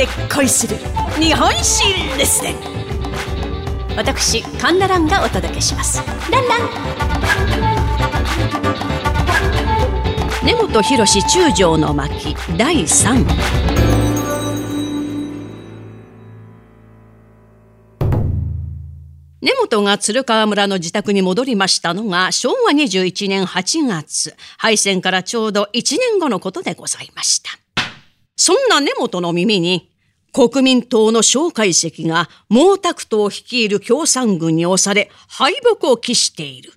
で恋する。日本史レッスン私カンナランがお届けします。ランラン。根本博中将の巻第3根本が鶴川村の自宅に戻りましたのが昭和21年8月、敗戦からちょうど1年後のことでございました。そんな根本の耳に、国民党の蒋介石が毛沢東を率いる共産軍に押され敗北を喫している。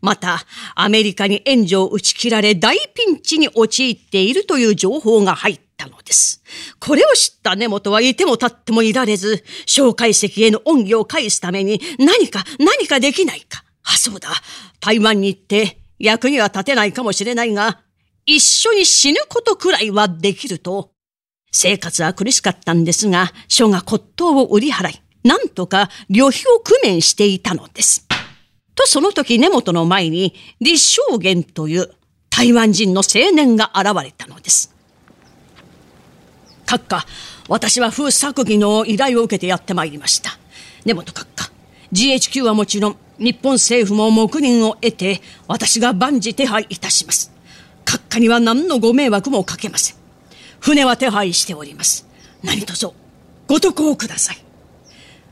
また、アメリカに援助を打ち切られ大ピンチに陥っているという情報が入ったのです。これを知った根本はいても立ってもいられず、蒋介石への恩義を返すために何か何かできないか。あ、そうだ。台湾に行って役には立てないかもしれないが、一緒に死ぬことくらいはできると。生活は苦しかったんですが、書が骨董を売り払い、なんとか旅費を工面していたのです。とその時根本の前に李正元という台湾人の青年が現れたのです。閣下、私は風作技の依頼を受けてやってまいりました。根本閣下、GHQ はもちろん日本政府も黙認を得て私が万事手配いたします。閣下には何のご迷惑もかけません。船は手配しております。何卒ご得をください。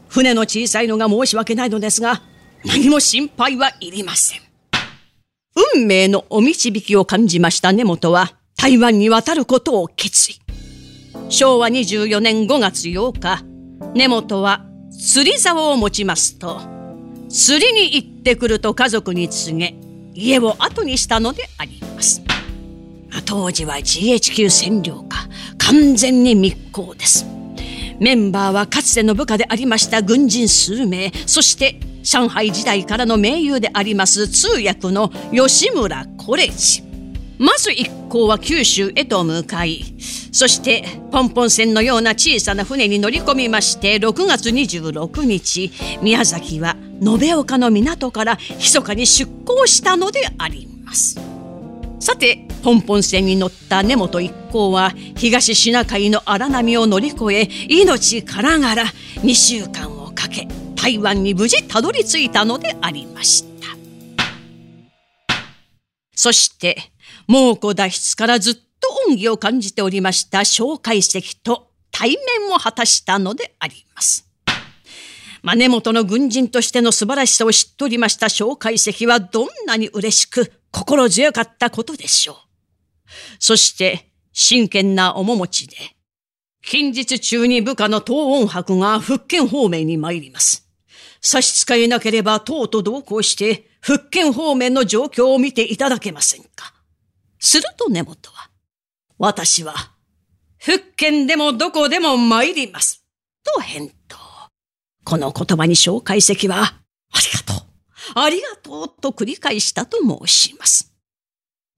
船の小さいのが申し訳ないのですが、何も心配はいりません。運命のお導きを感じました根本は台湾に渡ることを決意。昭和24年5月8日、根本は釣り竿を持ちますと、釣りに行ってくると家族に告げ、家を後にしたのであります。当時は GHQ 占領下、完全に密航です。メンバーはかつての部下でありました軍人数名、そして上海時代からの盟友であります通訳の吉村コレジ。まず一行は九州へと向かい、そしてポンポン船のような小さな船に乗り込みまして6月26日、宮崎は延岡の港から密かに出港したのであります。さて、ポンポン船に乗った根本一行は東シナ海の荒波を乗り越え、命からがら2週間をかけ、台湾に無事たどり着いたのでありました。そして、猛虎脱出からずっと恩義を感じておりました蒋介石と対面を果たしたのであります。根本の軍人としての素晴らしさを知っておりました蒋介石はどんなに嬉しく心強かったことでしょう。そして真剣な面持ちで、近日中に部下の東音博が福建方面に参ります。差し支えなければ党と同行して福建方面の状況を見ていただけませんか。すると根本は、私は、福建でもどこでも参ります。と返答。この言葉に蒋介石は、ありがとう、ありがとうと繰り返したと申します。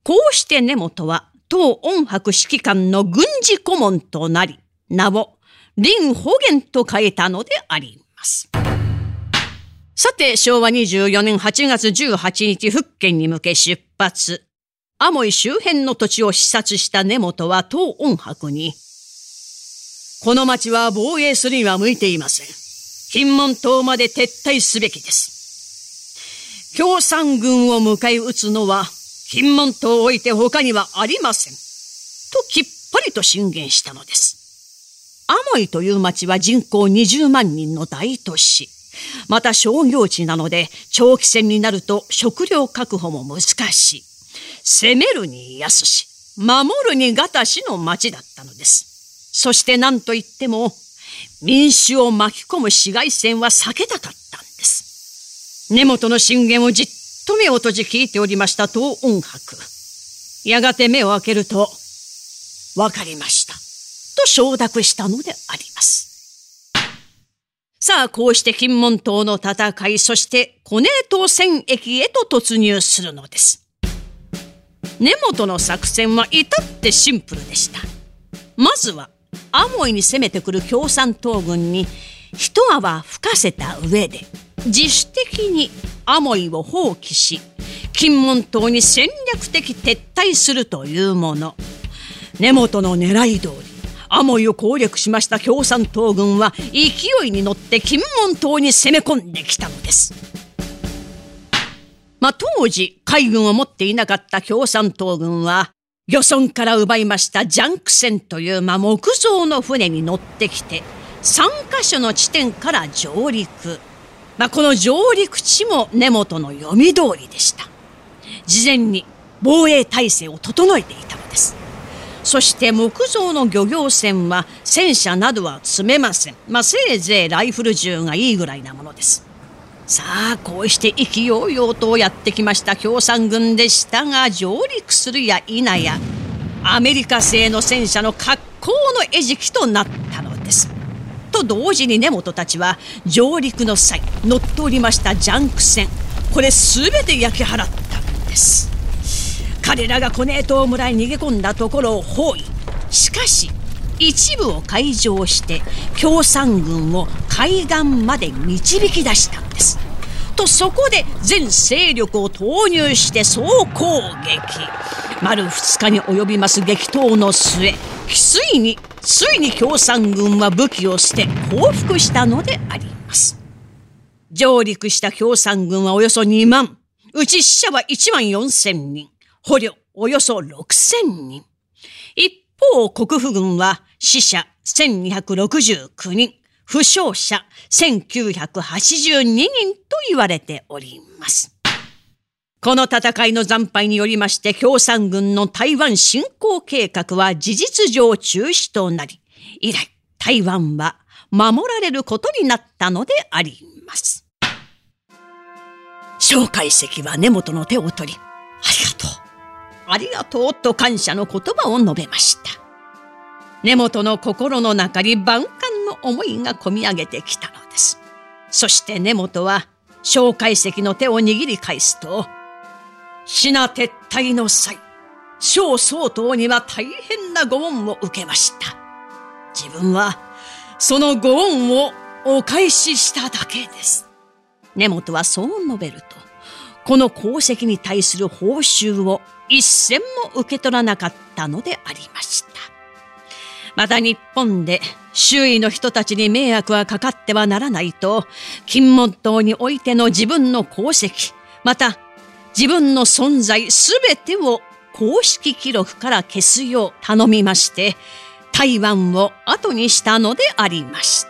こうして根本は、当音博指揮官の軍事顧問となり、名を林保元と変えたのであります。さて、昭和24年8月18日、福建に向け出発。アモイ周辺の土地を視察した根本は当音博に、この町は防衛するには向いていません。金門島まで撤退すべきです。共産軍を迎え撃つのは、金門島を置いて他にはありません。ときっぱりと進言したのです。アモイという町は人口20万人の大都市。また商業地なので長期戦になると食料確保も難しい。攻めるに安し、守るにがたしの町だったのです。そして何と言っても、民衆を巻き込む市街戦は避けたかった。根本の進言をじっと目を閉じ聞いておりました東音博。やがて目を開けると、わかりました。と承諾したのであります。さあ、こうして金門島の戦い、そしてコネ島戦役へと突入するのです。根本の作戦は至ってシンプルでしたまずはアモイに攻めてくる共産党軍に一泡吹かせた上で自主的にアモイを放棄し金門島に戦略的撤退するというもの根本の狙い通りアモイを攻略しました共産党軍は勢いに乗って金門島に攻め込んできたのです。まあ、当時海軍を持っていなかった共産党軍は漁村から奪いましたジャンク船という、まあ、木造の船に乗ってきて3カ所の地点から上陸。まあ、この上陸地も根本の読み通りでした。事前に防衛体制を整えていたのです。そして木造の漁業船は戦車などは積めません。まあ、せいぜいライフル銃がいいぐらいなものです。さあ、こうして意気揚々とやってきました共産軍でしたが、上陸するや否や、アメリカ製の戦車の格好の餌食となったのです。と同時に根本たちは上陸の際乗っておりましたジャンク船。これ全て焼き払ったんです。彼らがコネートを村に逃げ込んだところを包囲。しかし一部を開場して共産軍を海岸まで導き出したんです。とそこで全勢力を投入して総攻撃。丸2日に及びます激闘の末ついについに共産軍は武器を捨て降伏したのであります。上陸した共産軍はおよそ2万。うち死者は1万4千人。捕虜およそ6千人。一方国府軍は死者1269人。負傷者1982人と言われております。この戦いの惨敗によりまして共産軍の台湾侵攻計画は事実上中止となり、以来台湾は守られることになったのであります。蒋介石は根本の手を取り、ありがとう、ありがとうと感謝の言葉を述べました。根本の心の中に万感の思いがこみ上げてきたのです。そして根本は蒋介石の手を握り返すと、シナ撤退の際、小総統には大変なご恩を受けました。自分はそのご恩をお返ししただけです。根本はそう述べると、この功績に対する報酬を一銭も受け取らなかったのでありました。また日本で周囲の人たちに迷惑はかかってはならないと、金門島においての自分の功績、また自分の存在すべてを公式記録から消すよう頼みまして、台湾を後にしたのでありました。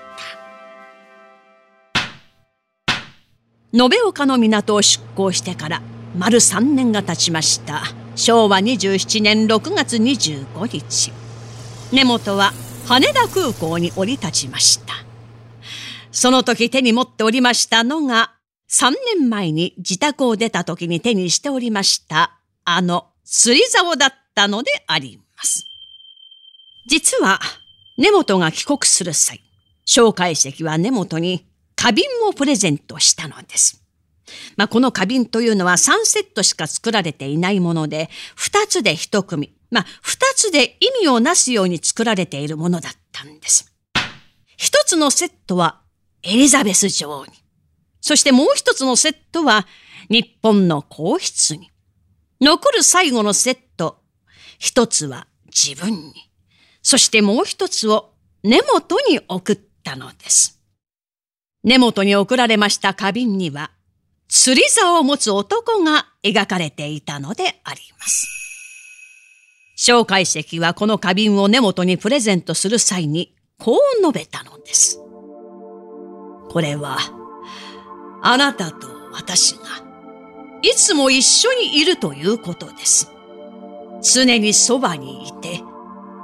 延岡の港を出港してから丸3年が経ちました。昭和27年6月25日。根本は羽田空港に降り立ちました。その時手に持っておりましたのが3年前に自宅を出た時に手にしておりました、あの釣り竿だったのであります。実は、根本が帰国する際、蒋介石は根本に花瓶をプレゼントしたのです。まあ、この花瓶というのは3セットしか作られていないもので、2つで1組、まあ、2つで意味をなすように作られているものだったんです。1つのセットはエリザベス女王に、そしてもう一つのセットは日本の皇室に。残る最後のセット、一つは自分に。そしてもう一つを根本に送ったのです。根本に送られました花瓶には、釣り竿を持つ男が描かれていたのであります。蒋介石はこの花瓶を根本にプレゼントする際に、こう述べたのです。これは、あなたと私が、いつも一緒にいるということです。常にそばにいて、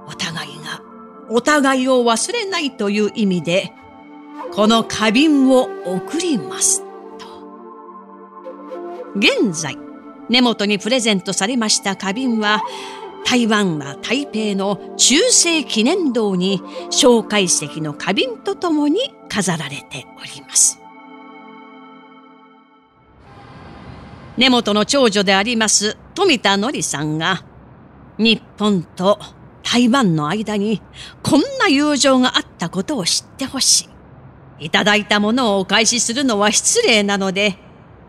お互いがお互いを忘れないという意味で、この花瓶を送ります。と。現在、根本にプレゼントされました花瓶は、台湾は台北の中世記念堂に蒋介石の花瓶とともに飾られております。根本の長女であります富田のりさんが、日本と台湾の間にこんな友情があったことを知ってほしい。いただいたものをお返しするのは失礼なので、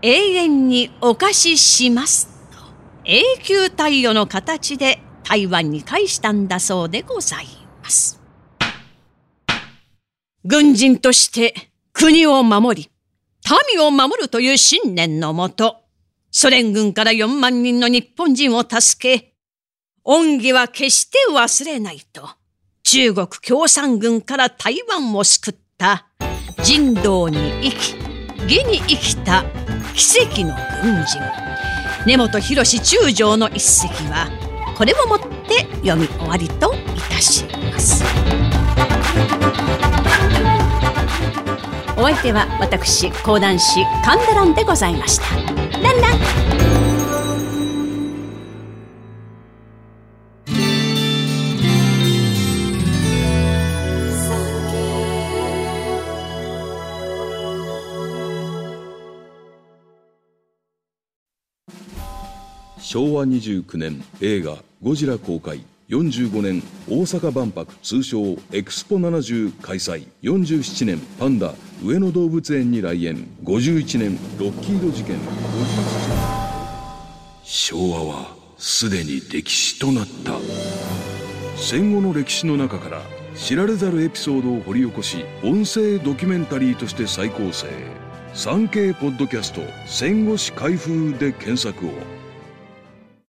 永遠にお貸しします。と永久貸与の形で台湾に返したんだそうでございます。軍人として国を守り、民を守るという信念のもと、ソ連軍から4万人の日本人を助け、恩義は決して忘れないと、中国共産軍から台湾を救った人道に生き、義に生きた奇跡の軍人。根本博中将の一席は、これをもって読み終わりといたします。お相手は私講談師神田蘭でございました。ランラン。昭和29年映画「ゴジラ」公開。45年大阪万博通称エクスポ70開催47年パンダ上野動物園に来園51年ロッキード事件昭和はすでに歴史となった。戦後の歴史の中から知られざるエピソードを掘り起こし音声ドキュメンタリーとして再構成。3K ポッドキャスト戦後史開封で検索を。